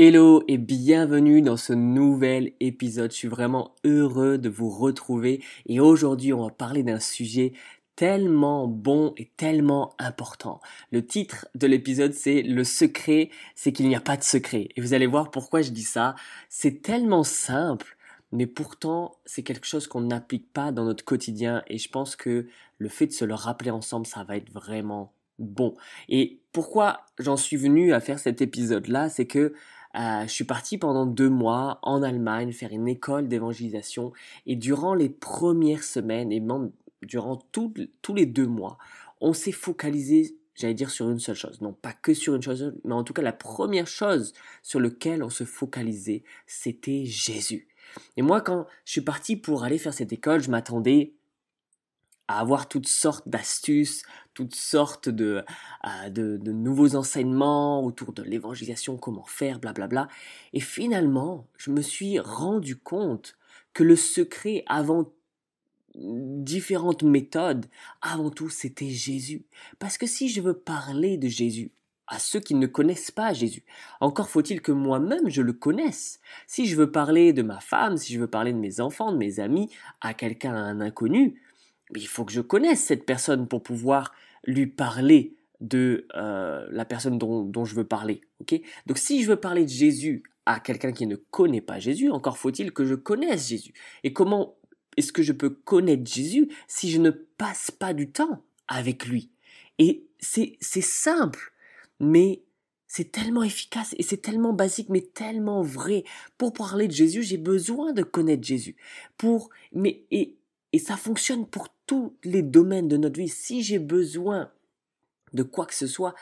Hello et bienvenue dans ce nouvel épisode. Je suis vraiment heureux de vous retrouver et aujourd'hui on va parler d'un sujet tellement bon et tellement important. Le titre de l'épisode c'est Le secret, c'est qu'il n'y a pas de secret. Et vous allez voir pourquoi je dis ça. C'est tellement simple, mais pourtant c'est quelque chose qu'on n'applique pas dans notre quotidien et je pense que le fait de se le rappeler ensemble, ça va être vraiment bon. Et pourquoi j'en suis venu à faire cet épisode-là, c'est que euh, je suis parti pendant deux mois en Allemagne faire une école d'évangélisation et durant les premières semaines et même durant tous les deux mois, on s'est focalisé, j'allais dire, sur une seule chose. Non, pas que sur une chose, mais en tout cas la première chose sur laquelle on se focalisait, c'était Jésus. Et moi, quand je suis parti pour aller faire cette école, je m'attendais à avoir toutes sortes d'astuces, toutes sortes de, euh, de, nouveaux enseignements autour de l'évangélisation, comment faire, blablabla. Et finalement, je me suis rendu compte que le secret avant différentes méthodes, avant tout, c'était Jésus. Parce que si je veux parler de Jésus, à ceux qui ne connaissent pas Jésus. Encore faut-il que moi-même je le connaisse. Si je veux parler de ma femme, si je veux parler de mes enfants, de mes amis, à quelqu'un, à un inconnu, il faut que je connaisse cette personne pour pouvoir lui parler de euh, la personne dont, je veux parler. ok? Donc si je veux parler de Jésus à quelqu'un qui ne connaît pas Jésus, encore faut-il que je connaisse Jésus. Et comment est-ce que je peux connaître Jésus si je ne passe pas du temps avec lui? Et c'est simple, mais c'est tellement efficace et c'est tellement basique, mais tellement vrai. Pour parler de Jésus, j'ai besoin de connaître Jésus. Pour, mais, et ça fonctionne pour tous les domaines de notre vie. Si j'ai besoin de quoi que ce soit,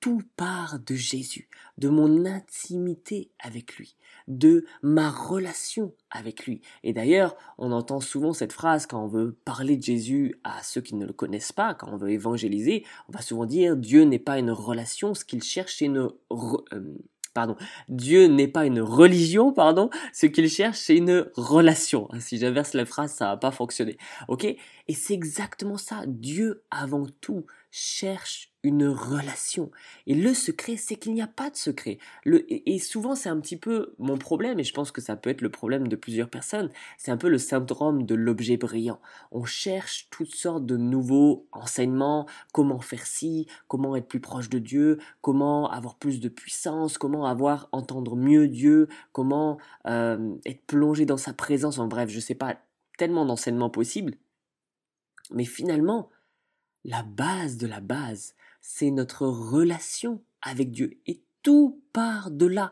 tout part de Jésus, de mon intimité avec lui, de ma relation avec lui. Et d'ailleurs, on entend souvent cette phrase quand on veut parler de Jésus à ceux qui ne le connaissent pas, quand on veut évangéliser, on va souvent dire Dieu n'est pas une relation, ce qu'il cherche c'est une... Euh, pardon, Dieu n'est pas une religion, pardon, ce qu'il cherche, c'est une relation. Si j'inverse la phrase, ça va pas fonctionner. Ok? Et c'est exactement ça. Dieu, avant tout, cherche une relation. Et le secret, c'est qu'il n'y a pas de secret. Le, et, souvent, c'est un petit peu mon problème, et je pense que ça peut être le problème de plusieurs personnes. C'est un peu le syndrome de l'objet brillant. On cherche toutes sortes de nouveaux enseignements, comment faire ci, comment être plus proche de Dieu, comment avoir plus de puissance, comment avoir, entendre mieux Dieu, comment euh, être plongé dans sa présence. En bref, je sais pas, tellement d'enseignements possibles. Mais finalement, la base de la base, c'est notre relation avec Dieu. Et tout part de là.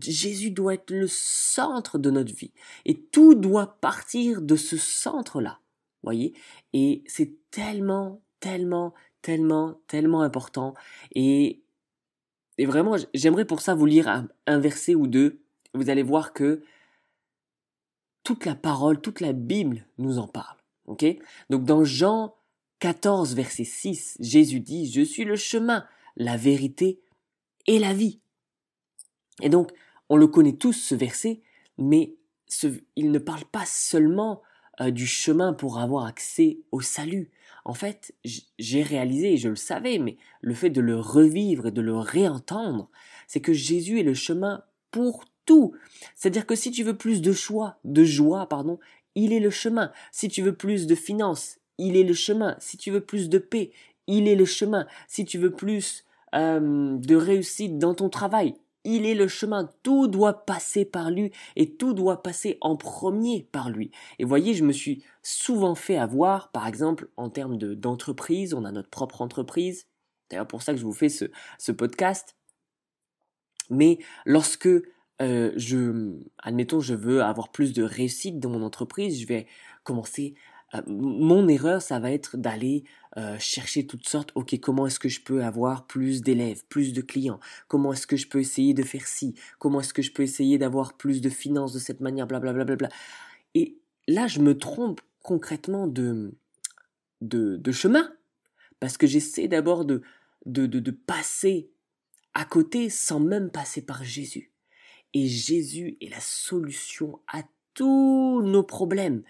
Jésus doit être le centre de notre vie. Et tout doit partir de ce centre-là. Voyez? Et c'est tellement, tellement, tellement, tellement important. Et, et vraiment, j'aimerais pour ça vous lire un, un verset ou deux. Vous allez voir que toute la parole, toute la Bible nous en parle. Ok? Donc dans Jean 14, verset 6, Jésus dit, Je suis le chemin, la vérité et la vie. Et donc, on le connaît tous, ce verset, mais il ne parle pas seulement euh, du chemin pour avoir accès au salut. En fait, j'ai réalisé, je le savais, mais le fait de le revivre et de le réentendre, c'est que Jésus est le chemin pour tout. C'est-à-dire que si tu veux plus de choix, de joie, pardon, il est le chemin. Si tu veux plus de finances, il est le chemin. Si tu veux plus de paix, il est le chemin. Si tu veux plus euh, de réussite dans ton travail, il est le chemin. Tout doit passer par lui et tout doit passer en premier par lui. Et voyez, je me suis souvent fait avoir, par exemple, en termes d'entreprise, on a notre propre entreprise. D'ailleurs, pour ça que je vous fais ce, ce podcast. Mais lorsque euh, je, admettons, je veux avoir plus de réussite dans mon entreprise, je vais commencer mon erreur, ça va être d'aller euh, chercher toutes sortes, ok, comment est-ce que je peux avoir plus d'élèves, plus de clients? Comment est-ce que je peux essayer de faire ci? Comment est-ce que je peux essayer d'avoir plus de finances de cette manière, blablabla. Bla. Et là, je me trompe concrètement de, de, chemin, parce que j'essaie d'abord de, de, de passer à côté sans même passer par Jésus. Et Jésus est la solution à tous nos problèmes.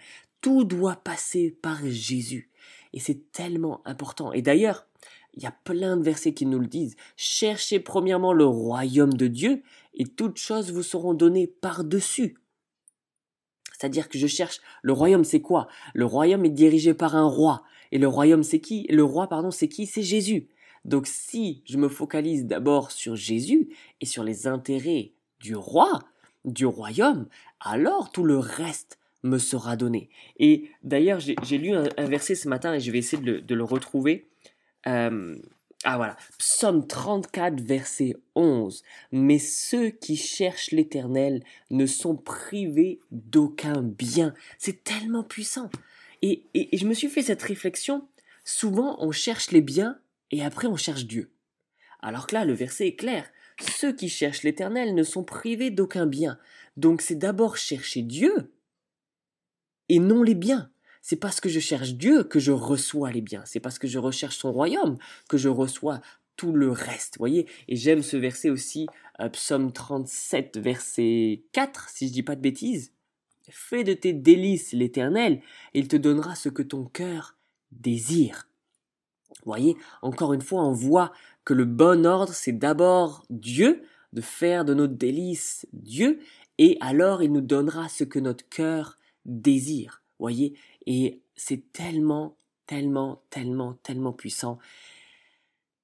Tout doit passer par Jésus. Et c'est tellement important. Et d'ailleurs, il y a plein de versets qui nous le disent. Cherchez premièrement le royaume de Dieu et toutes choses vous seront données par-dessus. C'est-à-dire que je cherche le royaume, c'est quoi? Le royaume est dirigé par un roi. Et le royaume, c'est qui? Le roi, pardon, c'est qui? C'est Jésus. Donc si je me focalise d'abord sur Jésus et sur les intérêts du roi, du royaume, alors tout le reste me sera donné. Et d'ailleurs, j'ai lu un, verset ce matin et je vais essayer de le, retrouver. Euh, ah voilà, Psaume 34, verset 11. Mais ceux qui cherchent l'Éternel ne sont privés d'aucun bien. C'est tellement puissant. Et, et, je me suis fait cette réflexion. Souvent, on cherche les biens et après on cherche Dieu. Alors que là, le verset est clair. Ceux qui cherchent l'Éternel ne sont privés d'aucun bien. Donc c'est d'abord chercher Dieu et non les biens. C'est parce que je cherche Dieu que je reçois les biens. C'est parce que je recherche son royaume que je reçois tout le reste. Voyez Et j'aime ce verset aussi, euh, Psaume 37, verset 4, si je dis pas de bêtises. Fais de tes délices l'Éternel, et il te donnera ce que ton cœur désire. Voyez, encore une fois, on voit que le bon ordre, c'est d'abord Dieu, de faire de nos délices Dieu, et alors il nous donnera ce que notre cœur désire. Voyez Et c'est tellement, tellement, tellement, tellement puissant.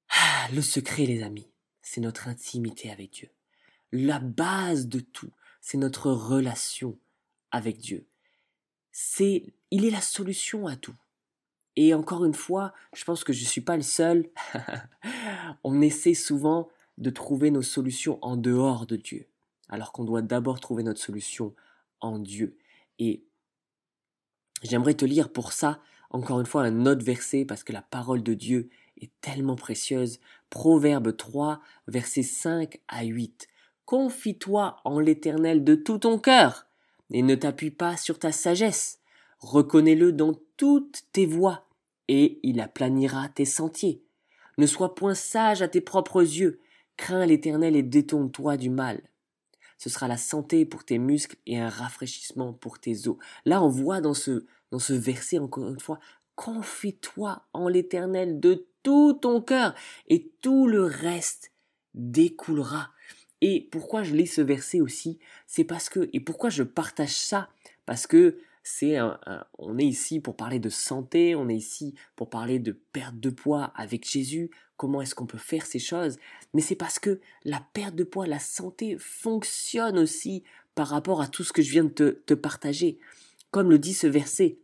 Ah, le secret, les amis, c'est notre intimité avec Dieu. La base de tout, c'est notre relation avec Dieu. C'est, il est la solution à tout. Et encore une fois, je pense que je ne suis pas le seul. On essaie souvent de trouver nos solutions en dehors de Dieu, alors qu'on doit d'abord trouver notre solution en Dieu. Et J'aimerais te lire pour ça, encore une fois, un autre verset, parce que la parole de Dieu est tellement précieuse. Proverbe 3, versets 5 à 8. Confie-toi en l'Éternel de tout ton cœur, et ne t'appuie pas sur ta sagesse. Reconnais-le dans toutes tes voies, et il aplanira tes sentiers. Ne sois point sage à tes propres yeux, crains l'Éternel et détourne-toi du mal ce sera la santé pour tes muscles et un rafraîchissement pour tes os. Là, on voit dans ce, dans ce verset, encore une fois, confie-toi en l'éternel de tout ton cœur et tout le reste découlera. Et pourquoi je lis ce verset aussi, c'est parce que, et pourquoi je partage ça, parce que c'est on est ici pour parler de santé, on est ici pour parler de perte de poids avec Jésus, comment est-ce qu'on peut faire ces choses, mais c'est parce que la perte de poids, la santé fonctionne aussi par rapport à tout ce que je viens de te, te partager. Comme le dit ce verset,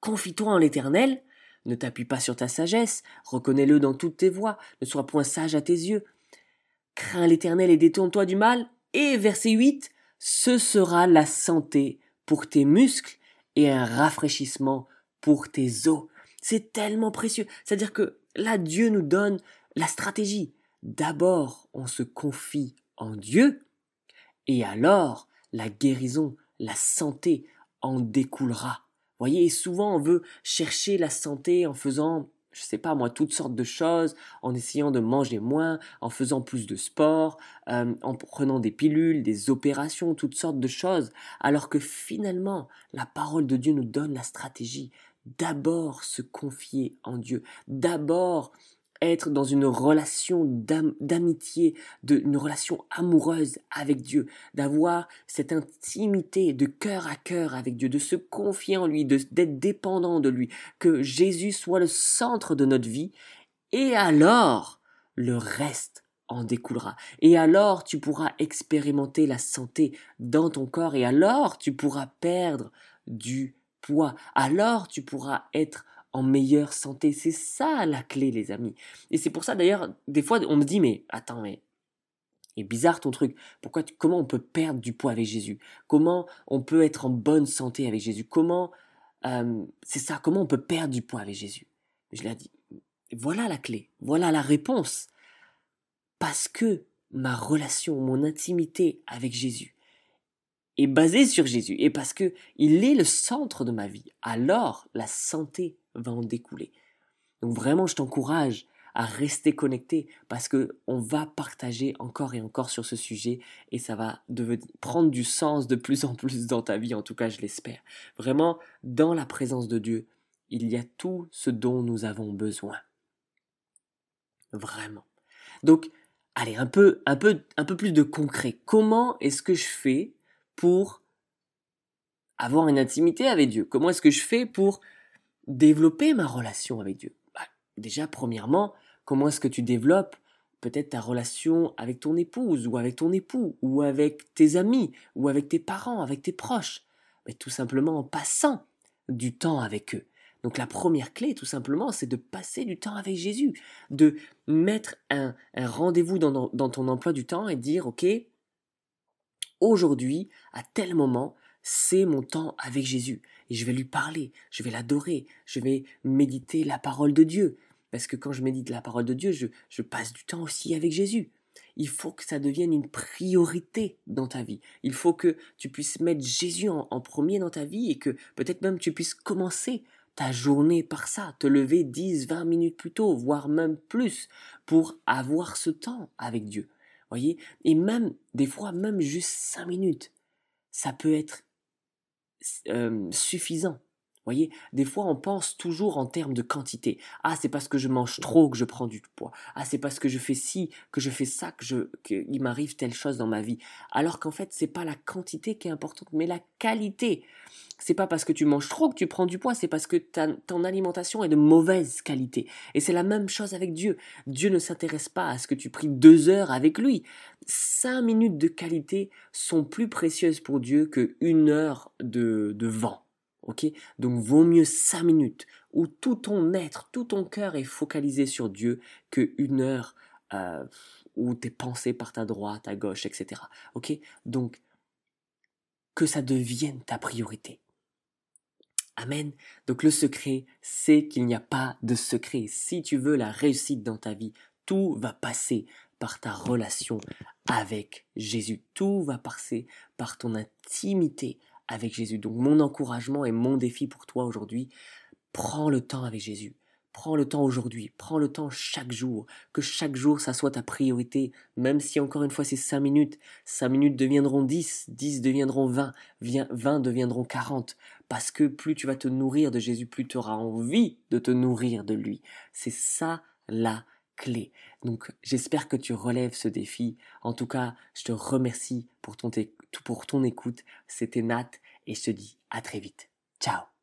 confie-toi en l'Éternel, ne t'appuie pas sur ta sagesse, reconnais-le dans toutes tes voies, ne sois point sage à tes yeux, crains l'Éternel et détourne-toi du mal, et verset 8, ce sera la santé pour tes muscles et un rafraîchissement pour tes os. C'est tellement précieux. C'est-à-dire que là, Dieu nous donne la stratégie. D'abord, on se confie en Dieu, et alors la guérison, la santé en découlera. Voyez, souvent on veut chercher la santé en faisant je sais pas moi, toutes sortes de choses, en essayant de manger moins, en faisant plus de sport, euh, en prenant des pilules, des opérations, toutes sortes de choses, alors que finalement, la parole de Dieu nous donne la stratégie. D'abord se confier en Dieu, d'abord être dans une relation d'amitié, une relation amoureuse avec Dieu, d'avoir cette intimité de cœur à cœur avec Dieu, de se confier en lui, d'être dépendant de lui, que Jésus soit le centre de notre vie, et alors le reste en découlera. Et alors tu pourras expérimenter la santé dans ton corps, et alors tu pourras perdre du poids, alors tu pourras être en meilleure santé. C'est ça la clé, les amis. Et c'est pour ça d'ailleurs, des fois, on me dit, mais attends, mais est bizarre ton truc. Pourquoi, comment on peut perdre du poids avec Jésus? Comment on peut être en bonne santé avec Jésus? Comment, euh, c'est ça, comment on peut perdre du poids avec Jésus? Je l'ai dit. Voilà la clé. Voilà la réponse. Parce que ma relation, mon intimité avec Jésus est basée sur Jésus et parce que il est le centre de ma vie, alors la santé va en découler. Donc vraiment, je t'encourage à rester connecté parce que on va partager encore et encore sur ce sujet et ça va devenir, prendre du sens de plus en plus dans ta vie, en tout cas je l'espère. Vraiment, dans la présence de Dieu, il y a tout ce dont nous avons besoin. Vraiment. Donc, allez, un peu, un peu, un peu plus de concret. Comment est-ce que je fais pour avoir une intimité avec Dieu. Comment est-ce que je fais pour développer ma relation avec Dieu? Bah, Déjà, premièrement, comment est-ce que tu développes peut-être ta relation avec ton épouse ou avec ton époux ou avec tes amis ou avec tes parents, avec tes proches? Mais tout simplement en passant du temps avec eux. Donc la première clé, tout simplement, c'est de passer du temps avec Jésus, de mettre un, rendez-vous dans, dans, ton emploi du temps et dire, OK, aujourd'hui, à tel moment, c'est mon temps avec Jésus. Et je vais lui parler, je vais l'adorer, je vais méditer la parole de Dieu. Parce que quand je médite la parole de Dieu, je, passe du temps aussi avec Jésus. Il faut que ça devienne une priorité dans ta vie. Il faut que tu puisses mettre Jésus en, en premier dans ta vie et que peut-être même tu puisses commencer ta journée par ça, te lever 10, 20 minutes plus tôt, voire même plus, pour avoir ce temps avec Dieu. Voyez Et même, des fois, même juste 5 minutes, ça peut être euh, suffisant. Voyez, des fois on pense toujours en termes de quantité. Ah, c'est parce que je mange trop que je prends du poids. Ah, c'est parce que je fais ci, que je fais ça, que je, qu'il m'arrive telle chose dans ma vie. Alors qu'en fait, c'est pas la quantité qui est importante, mais la qualité. C'est pas parce que tu manges trop que tu prends du poids, c'est parce que ta, ton alimentation est de mauvaise qualité. Et c'est la même chose avec Dieu. Dieu ne s'intéresse pas à ce que tu pries deux heures avec lui. Cinq minutes de qualité sont plus précieuses pour Dieu que une heure de, de vent. Ok? Donc vaut mieux cinq minutes où tout ton être, tout ton cœur est focalisé sur Dieu que une heure euh, où tes pensées partent à droite, à gauche, etc. Ok? Donc que ça devienne ta priorité. Amen? Donc le secret, c'est qu'il n'y a pas de secret. Si tu veux la réussite dans ta vie, tout va passer par ta relation avec Jésus. Tout va passer par ton intimité avec Jésus. Donc mon encouragement et mon défi pour toi aujourd'hui, prends le temps avec Jésus. Prends le temps aujourd'hui, prends le temps chaque jour, que chaque jour ça soit ta priorité, même si encore une fois c'est 5 minutes, 5 minutes deviendront 10, 10 deviendront 20, 20 deviendront 40, parce que plus tu vas te nourrir de Jésus, plus tu auras envie de te nourrir de lui. C'est ça la Donc j'espère que tu relèves ce défi. En tout cas, je te remercie pour ton, pour ton écoute. C'était Nat et je te dis à très vite. Ciao